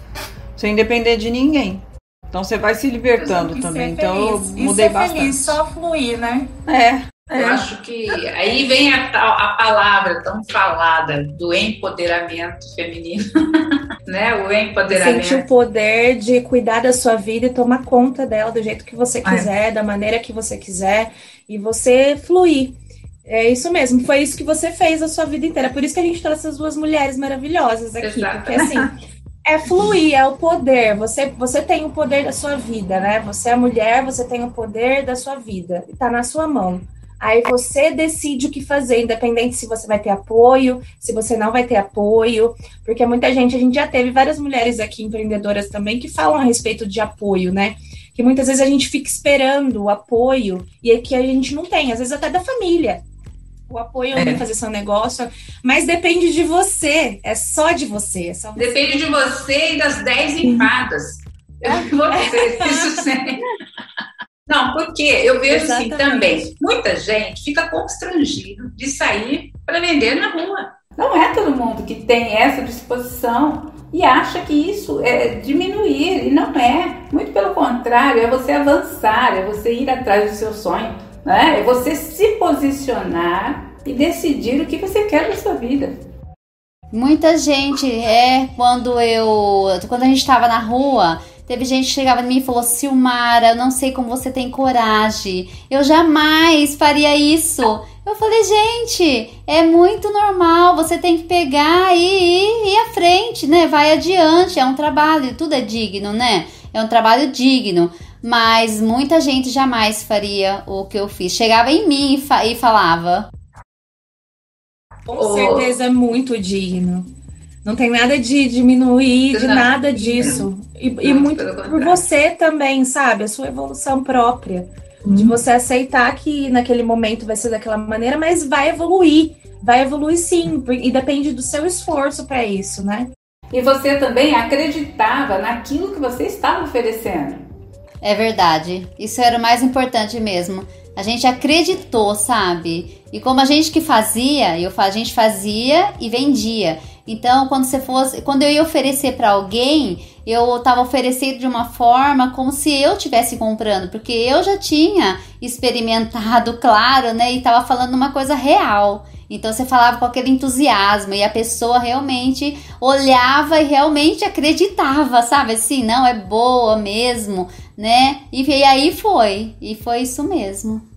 sem depender de ninguém. Então você vai se libertando também. Então eu mudei Isso é bastante. Feliz, só fluir, né? É. É. Eu acho que aí vem a, a palavra tão falada do empoderamento feminino, <laughs> né? O empoderamento. Sentir o poder de cuidar da sua vida e tomar conta dela do jeito que você é. quiser, é. da maneira que você quiser, e você fluir. É isso mesmo, foi isso que você fez a sua vida inteira. Por isso que a gente trouxe essas duas mulheres maravilhosas aqui. Exato. Porque assim, é fluir, é o poder. Você, você tem o poder da sua vida, né? Você é mulher, você tem o poder da sua vida. Está na sua mão. Aí você decide o que fazer, independente se você vai ter apoio, se você não vai ter apoio, porque muita gente, a gente já teve várias mulheres aqui empreendedoras também que falam a respeito de apoio, né? Que muitas vezes a gente fica esperando o apoio e é que a gente não tem, às vezes até da família o apoio é. fazer seu negócio, mas depende de você, é só de você. É só você. Depende de você e das 10 empadas. Eu vou dizer isso <laughs> sempre. Não, porque eu vejo assim Exatamente. assim também, muita gente fica constrangido de sair para vender na rua. Não é todo mundo que tem essa disposição e acha que isso é diminuir, e não é. Muito pelo contrário, é você avançar, é você ir atrás do seu sonho né? É você se posicionar e decidir o que você quer na sua vida. Muita gente é quando eu quando a gente estava na rua Teve gente que chegava em mim e falou: Silmara, eu não sei como você tem coragem. Eu jamais faria isso. Eu falei, gente, é muito normal. Você tem que pegar e ir, ir à frente, né? Vai adiante. É um trabalho, tudo é digno, né? É um trabalho digno mas muita gente jamais faria o que eu fiz. Chegava em mim e, fa e falava. Com certeza é muito digno. Não tem nada de diminuir, de nada disso. E, e muito por você também, sabe? A sua evolução própria. Hum. De você aceitar que naquele momento vai ser daquela maneira, mas vai evoluir. Vai evoluir sim. E depende do seu esforço para isso, né? E você também acreditava naquilo que você estava oferecendo. É verdade. Isso era o mais importante mesmo. A gente acreditou, sabe? E como a gente que fazia, eu a gente fazia e vendia. Então, quando você fosse, quando eu ia oferecer para alguém, eu estava oferecendo de uma forma como se eu estivesse comprando, porque eu já tinha experimentado, <laughs> claro, né? E estava falando uma coisa real. Então você falava com aquele entusiasmo e a pessoa realmente olhava e realmente acreditava, sabe? Assim, não é boa mesmo, né? E, e aí foi, e foi isso mesmo.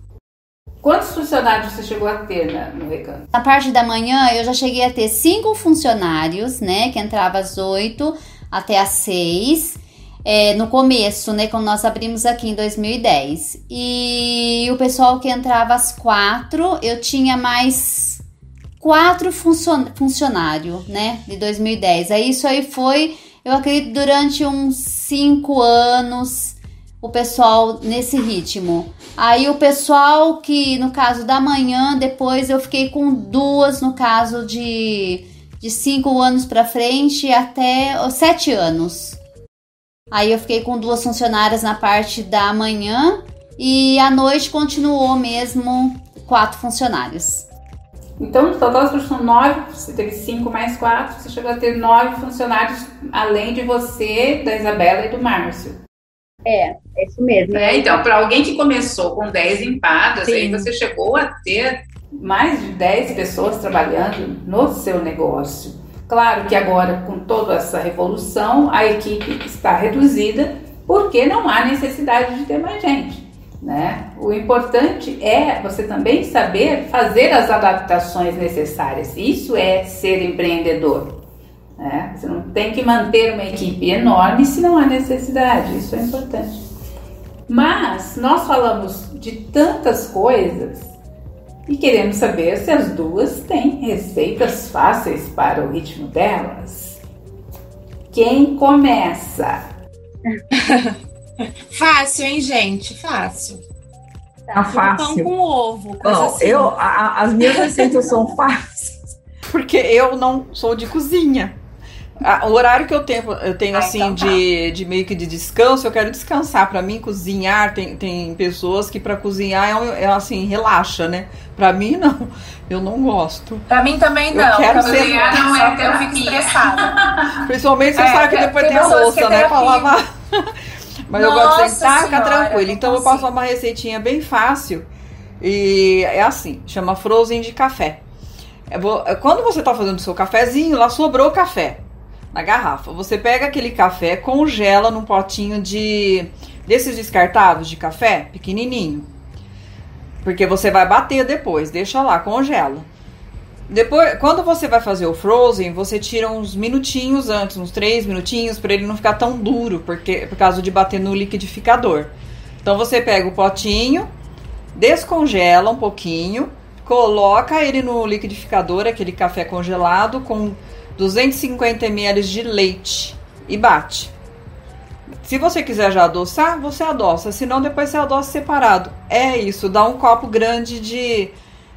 Quantos funcionários você chegou a ter né, no Recanto? Na parte da manhã eu já cheguei a ter cinco funcionários, né? Que entrava às oito até às seis. É, no começo, né? Quando nós abrimos aqui em 2010. E o pessoal que entrava às quatro, eu tinha mais quatro funcion funcionários, né, de 2010. Aí isso aí foi eu acredito durante uns cinco anos o pessoal nesse ritmo. Aí o pessoal que no caso da manhã, depois eu fiquei com duas no caso de de cinco anos para frente até sete anos. Aí eu fiquei com duas funcionárias na parte da manhã e à noite continuou mesmo quatro funcionários. Então, no total são nove, você teve cinco mais quatro, você chegou a ter nove funcionários, além de você, da Isabela e do Márcio. É, é isso mesmo. É, então, para alguém que começou com 10 empadas, Sim. aí você chegou a ter mais de 10 pessoas trabalhando no seu negócio. Claro que agora, com toda essa revolução, a equipe está reduzida porque não há necessidade de ter mais gente. Né? O importante é você também saber fazer as adaptações necessárias. Isso é ser empreendedor. Né? Você não tem que manter uma equipe enorme se não há necessidade. Isso é importante. Mas nós falamos de tantas coisas e queremos saber se as duas têm receitas fáceis para o ritmo delas. Quem começa? <laughs> Fácil, hein, gente? Fácil. Tá fácil. Pão com ovo. Não, assim. eu, a, as minhas receitas são fáceis. Porque eu não sou de cozinha. O horário que eu tenho, eu tenho ah, assim, então tá. de, de meio que de descanso, eu quero descansar. Para mim, cozinhar, tem, tem pessoas que para cozinhar é, é, assim, relaxa, né? Para mim, <laughs> não. Eu não gosto. Pra mim também não. Eu quero cozinhar não é, <laughs> eu fico estressada. <laughs> Principalmente você é, sabe que depois tem a louça, né? Pra lavar. Mas Nossa eu gosto de sentar, ficar tranquilo. Então eu passo uma receitinha bem fácil. E é assim, chama Frozen de café. Quando você tá fazendo o seu cafezinho, lá sobrou café na garrafa. Você pega aquele café, congela num potinho de desses descartáveis de café, pequenininho. Porque você vai bater depois, deixa lá, congela. Depois, quando você vai fazer o frozen, você tira uns minutinhos antes, uns três minutinhos, para ele não ficar tão duro, porque por causa de bater no liquidificador. Então você pega o potinho, descongela um pouquinho, coloca ele no liquidificador, aquele café congelado com 250 ml de leite e bate. Se você quiser já adoçar, você adoça, senão depois você adoça separado. É isso, dá um copo grande de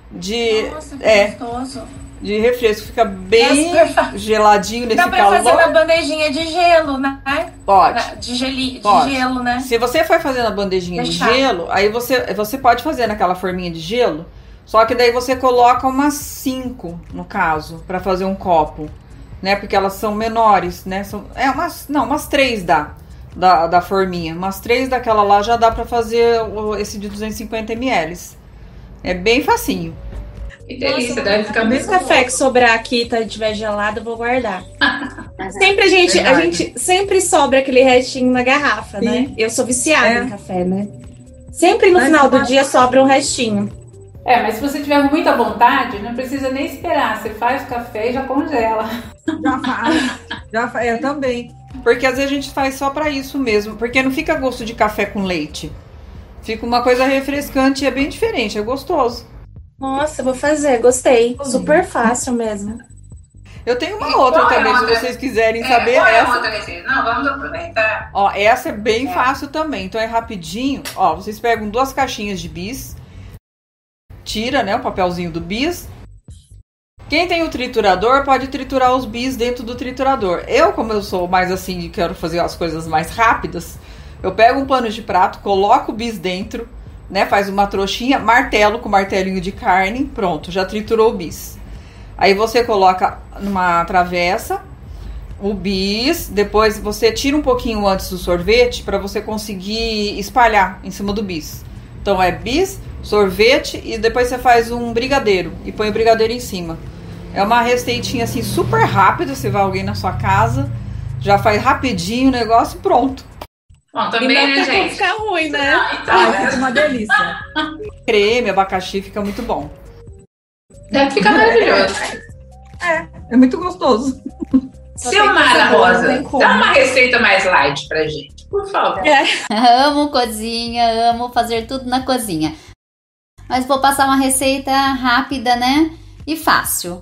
de Nossa, é, gostoso. de refresco, fica bem Nossa, geladinho nesse calor. Dá pra calor. fazer na bandejinha de gelo, né? Pode. De, geli, pode. de gelo, né? Se você for fazer na bandejinha Deixar. de gelo, aí você, você pode fazer naquela forminha de gelo, só que daí você coloca umas 5, no caso, para fazer um copo, né? Porque elas são menores, né? São, é umas, não, umas 3 dá. Da, da forminha, umas três daquela lá já dá para fazer esse de 250 ml. É bem facinho. Que delícia, Nossa, deve ficar bem. Se café que sobrar aqui tá, tiver gelado, eu vou guardar. <laughs> sempre a gente, a gente sempre sobra aquele restinho na garrafa, né? Sim. né? Eu sou viciada é. em café, né? Sempre no final do dia sobra um restinho. É, mas se você tiver muita vontade, não precisa nem esperar. Você faz o café e já congela. Já faz. já faz. Eu também. Porque às vezes a gente faz só para isso mesmo. Porque não fica gosto de café com leite. Fica uma coisa refrescante e é bem diferente, é gostoso. Nossa, vou fazer, gostei. Super fácil mesmo. Eu tenho uma e outra é também, é outra se vocês quiserem é, saber. Qual é essa... outra receita? Não, vamos aproveitar. Ó, essa é bem é. fácil também, então é rapidinho. Ó, vocês pegam duas caixinhas de bis, tira, né, o papelzinho do bis. Quem tem o triturador pode triturar os bis dentro do triturador. Eu, como eu sou mais assim e quero fazer as coisas mais rápidas, eu pego um pano de prato, coloco o bis dentro, né? Faz uma trouxinha, martelo com martelinho de carne, pronto, já triturou o bis. Aí você coloca numa travessa o bis, depois você tira um pouquinho antes do sorvete para você conseguir espalhar em cima do bis. Então é bis, sorvete e depois você faz um brigadeiro e põe o brigadeiro em cima. É uma receitinha assim super rápida, você vai alguém na sua casa, já faz rapidinho o negócio pronto. Bom, também, né, gente? ficar ruim, né? Ah, então, Ai, fica uma delícia. <laughs> Creme, abacaxi fica muito bom. Deve ficar maravilhoso. <laughs> É, é muito gostoso. Silmara Rosa, dá uma receita mais light pra gente, por favor. É. <laughs> Amo cozinha, amo fazer tudo na cozinha. Mas vou passar uma receita rápida, né? E fácil.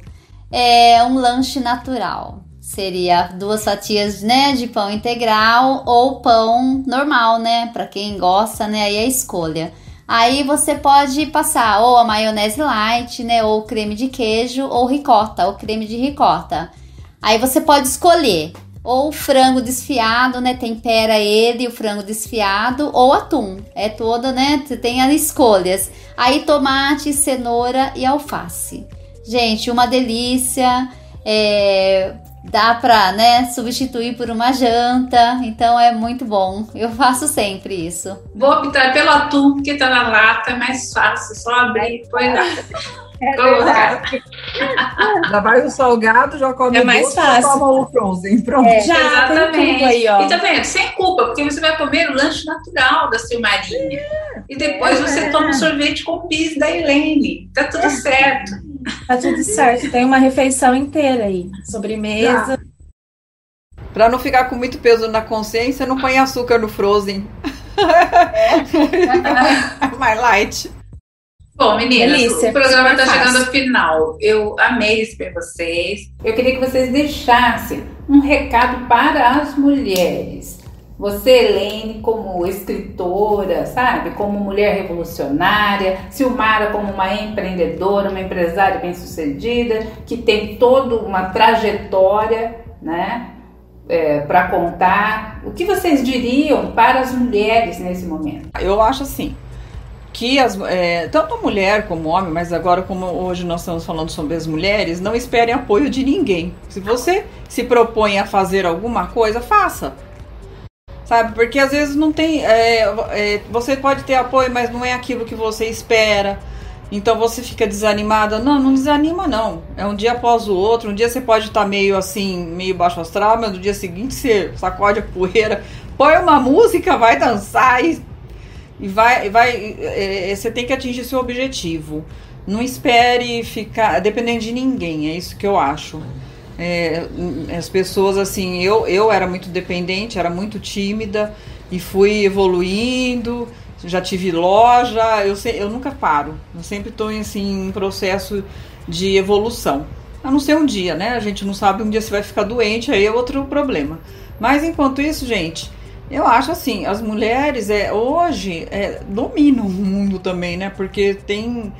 É um lanche natural. Seria duas fatias, né, de pão integral ou pão normal, né? Para quem gosta, né? Aí é a escolha. Aí você pode passar ou a maionese light, né, ou creme de queijo, ou ricota, ou creme de ricota. Aí você pode escolher ou frango desfiado, né? Tempera ele, o frango desfiado, ou atum. É toda, né? Você tem as escolhas. Aí tomate, cenoura e alface. Gente, uma delícia. É, dá pra, né, substituir por uma janta, então é muito bom. Eu faço sempre isso. Vou optar pelo atum, porque tá na lata, é mais fácil, só abrir e põe lá. <laughs> É verdade. já vai o salgado, já come é mais doce, fácil. já toma o frozen. Pronto. É, já Exatamente. Aí, ó. E tá vendo? Sem culpa, porque você vai comer o lanche natural da Silmarinha. E depois você toma um sorvete com bis da Helene. Tá tudo certo. Tá tudo certo. Tem uma refeição inteira aí. Sobremesa. Pra não ficar com muito peso na consciência, não põe açúcar no frozen. <laughs> <laughs> Mais light. Bom, meninas, Delícia, o programa está chegando ao final. Eu amei receber vocês. Eu queria que vocês deixassem um recado para as mulheres. Você, Helene, como escritora, sabe? Como mulher revolucionária, Silmara como uma empreendedora, uma empresária bem-sucedida, que tem toda uma trajetória, né? para contar. O que vocês diriam para as mulheres nesse momento? Eu acho assim que as, é, tanto a mulher como o homem, mas agora como hoje nós estamos falando sobre as mulheres, não esperem apoio de ninguém. Se você se propõe a fazer alguma coisa, faça. Sabe? Porque às vezes não tem. é, é, você pode ter apoio, mas não é aquilo que você espera. Então você fica desanimada. Não, não desanima, não. É um dia após o outro. Um dia você pode estar meio assim, meio baixo astral, mas no dia seguinte você sacode a poeira, põe uma música, vai dançar e e vai, vai é, é, você tem que atingir seu objetivo. Não espere ficar dependendo de ninguém, é isso que eu acho. É, as pessoas assim, eu, eu era muito dependente, era muito tímida e fui evoluindo. Já tive loja, eu, eu nunca paro. Eu sempre estou assim, em processo de evolução. A não ser um dia, né? A gente não sabe um dia se vai ficar doente, aí é outro problema. Mas enquanto isso, gente, eu acho assim, as mulheres é, hoje é, dominam o mundo também, né? Porque tem,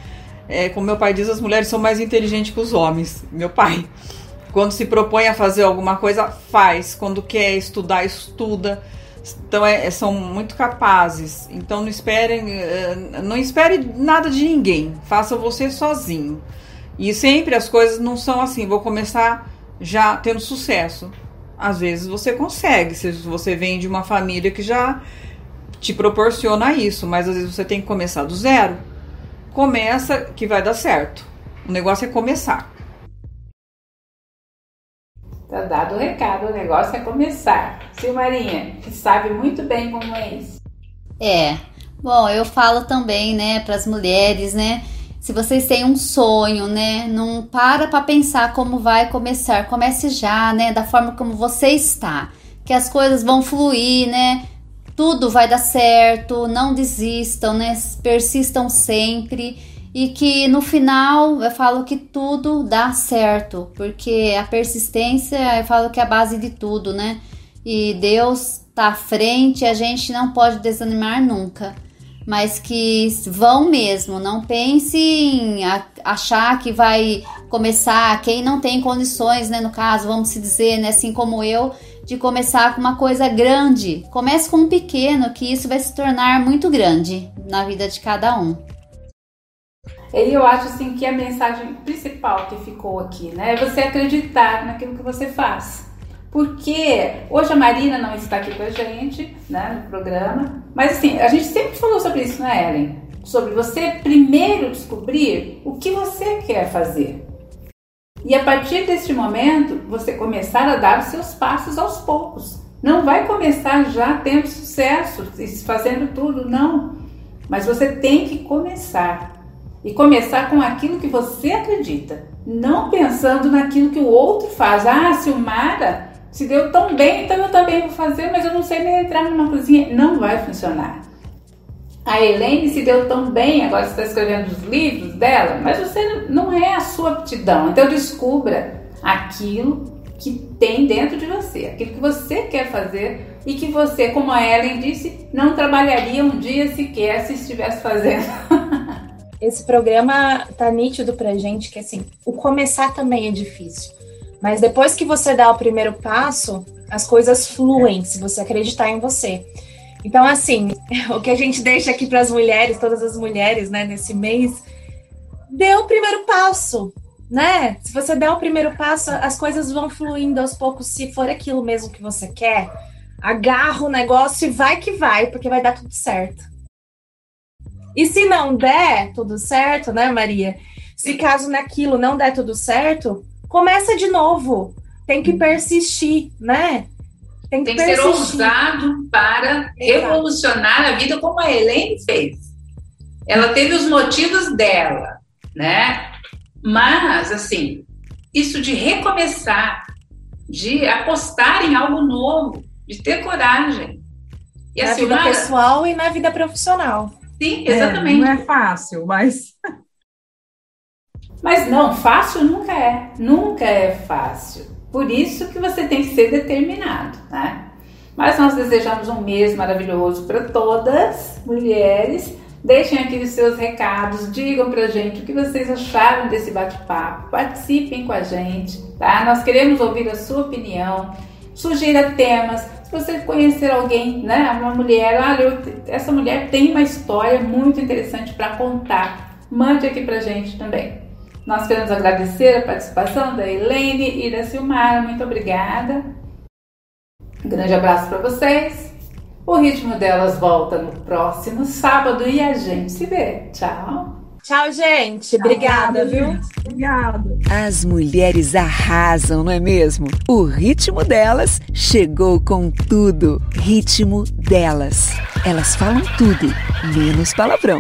é, como meu pai diz, as mulheres são mais inteligentes que os homens. Meu pai, quando se propõe a fazer alguma coisa, faz. Quando quer estudar, estuda. Então é, são muito capazes. Então não esperem, não espere nada de ninguém. Faça você sozinho. E sempre as coisas não são assim. Vou começar já tendo sucesso às vezes você consegue, se você vem de uma família que já te proporciona isso, mas às vezes você tem que começar do zero. Começa que vai dar certo. O negócio é começar. Tá dado o recado, o negócio é começar. Silmarinha, que sabe muito bem como é isso. É. Bom, eu falo também, né, para as mulheres, né? Se vocês têm um sonho, né? Não para para pensar como vai começar. Comece já, né? Da forma como você está. Que as coisas vão fluir, né? Tudo vai dar certo. Não desistam, né? Persistam sempre. E que no final eu falo que tudo dá certo. Porque a persistência eu falo que é a base de tudo, né? E Deus tá à frente, a gente não pode desanimar nunca mas que vão mesmo. Não pense em achar que vai começar quem não tem condições, né? No caso, vamos se dizer, né? Assim como eu, de começar com uma coisa grande. Comece com um pequeno, que isso vai se tornar muito grande na vida de cada um. E eu acho assim que a mensagem principal que ficou aqui, né, é você acreditar naquilo que você faz. Porque hoje a Marina não está aqui com a gente, né, no programa, mas assim, a gente sempre falou sobre isso, né, Ellen? Sobre você primeiro descobrir o que você quer fazer. E a partir deste momento, você começar a dar os seus passos aos poucos. Não vai começar já tendo sucesso, fazendo tudo, não. Mas você tem que começar. E começar com aquilo que você acredita. Não pensando naquilo que o outro faz. Ah, Silmara se deu tão bem, então eu também vou fazer, mas eu não sei nem entrar numa cozinha. Não vai funcionar. A Helene se deu tão bem, agora está escrevendo os livros dela, mas você não é a sua aptidão. Então descubra aquilo que tem dentro de você, aquilo que você quer fazer e que você, como a Ellen disse, não trabalharia um dia sequer se estivesse fazendo. <laughs> Esse programa tá nítido pra gente que assim, o começar também é difícil. Mas depois que você dá o primeiro passo, as coisas fluem, se você acreditar em você. Então, assim, <laughs> o que a gente deixa aqui para as mulheres, todas as mulheres, né, nesse mês, dê o primeiro passo, né? Se você der o primeiro passo, as coisas vão fluindo aos poucos, se for aquilo mesmo que você quer. Agarra o negócio e vai que vai, porque vai dar tudo certo. E se não der tudo certo, né, Maria? Se caso naquilo não der tudo certo, começa de novo. Tem que persistir, né? Tem que, Tem que ser ousado para revolucionar a vida como a Helene fez. Ela teve os motivos dela, né? Mas, assim, isso de recomeçar, de apostar em algo novo, de ter coragem. E na vida pessoal e na vida profissional. Sim, exatamente. É, não é fácil, mas. Mas não, fácil nunca é. Nunca é fácil. Por isso que você tem que ser determinado, né? Mas nós desejamos um mês maravilhoso para todas mulheres. Deixem aqui os seus recados, digam pra gente o que vocês acharam desse bate-papo, participem com a gente, tá? Nós queremos ouvir a sua opinião, sugira temas. Se você conhecer alguém, né, uma mulher, olha, essa mulher tem uma história muito interessante para contar, mande aqui pra gente também. Nós queremos agradecer a participação da Helene e da Silmara. Muito obrigada. Um grande abraço para vocês. O ritmo delas volta no próximo sábado e a gente se vê. Tchau. Tchau, gente. Obrigada, viu? Obrigada. As mulheres arrasam, não é mesmo? O ritmo delas chegou com tudo. Ritmo delas. Elas falam tudo, menos palavrão.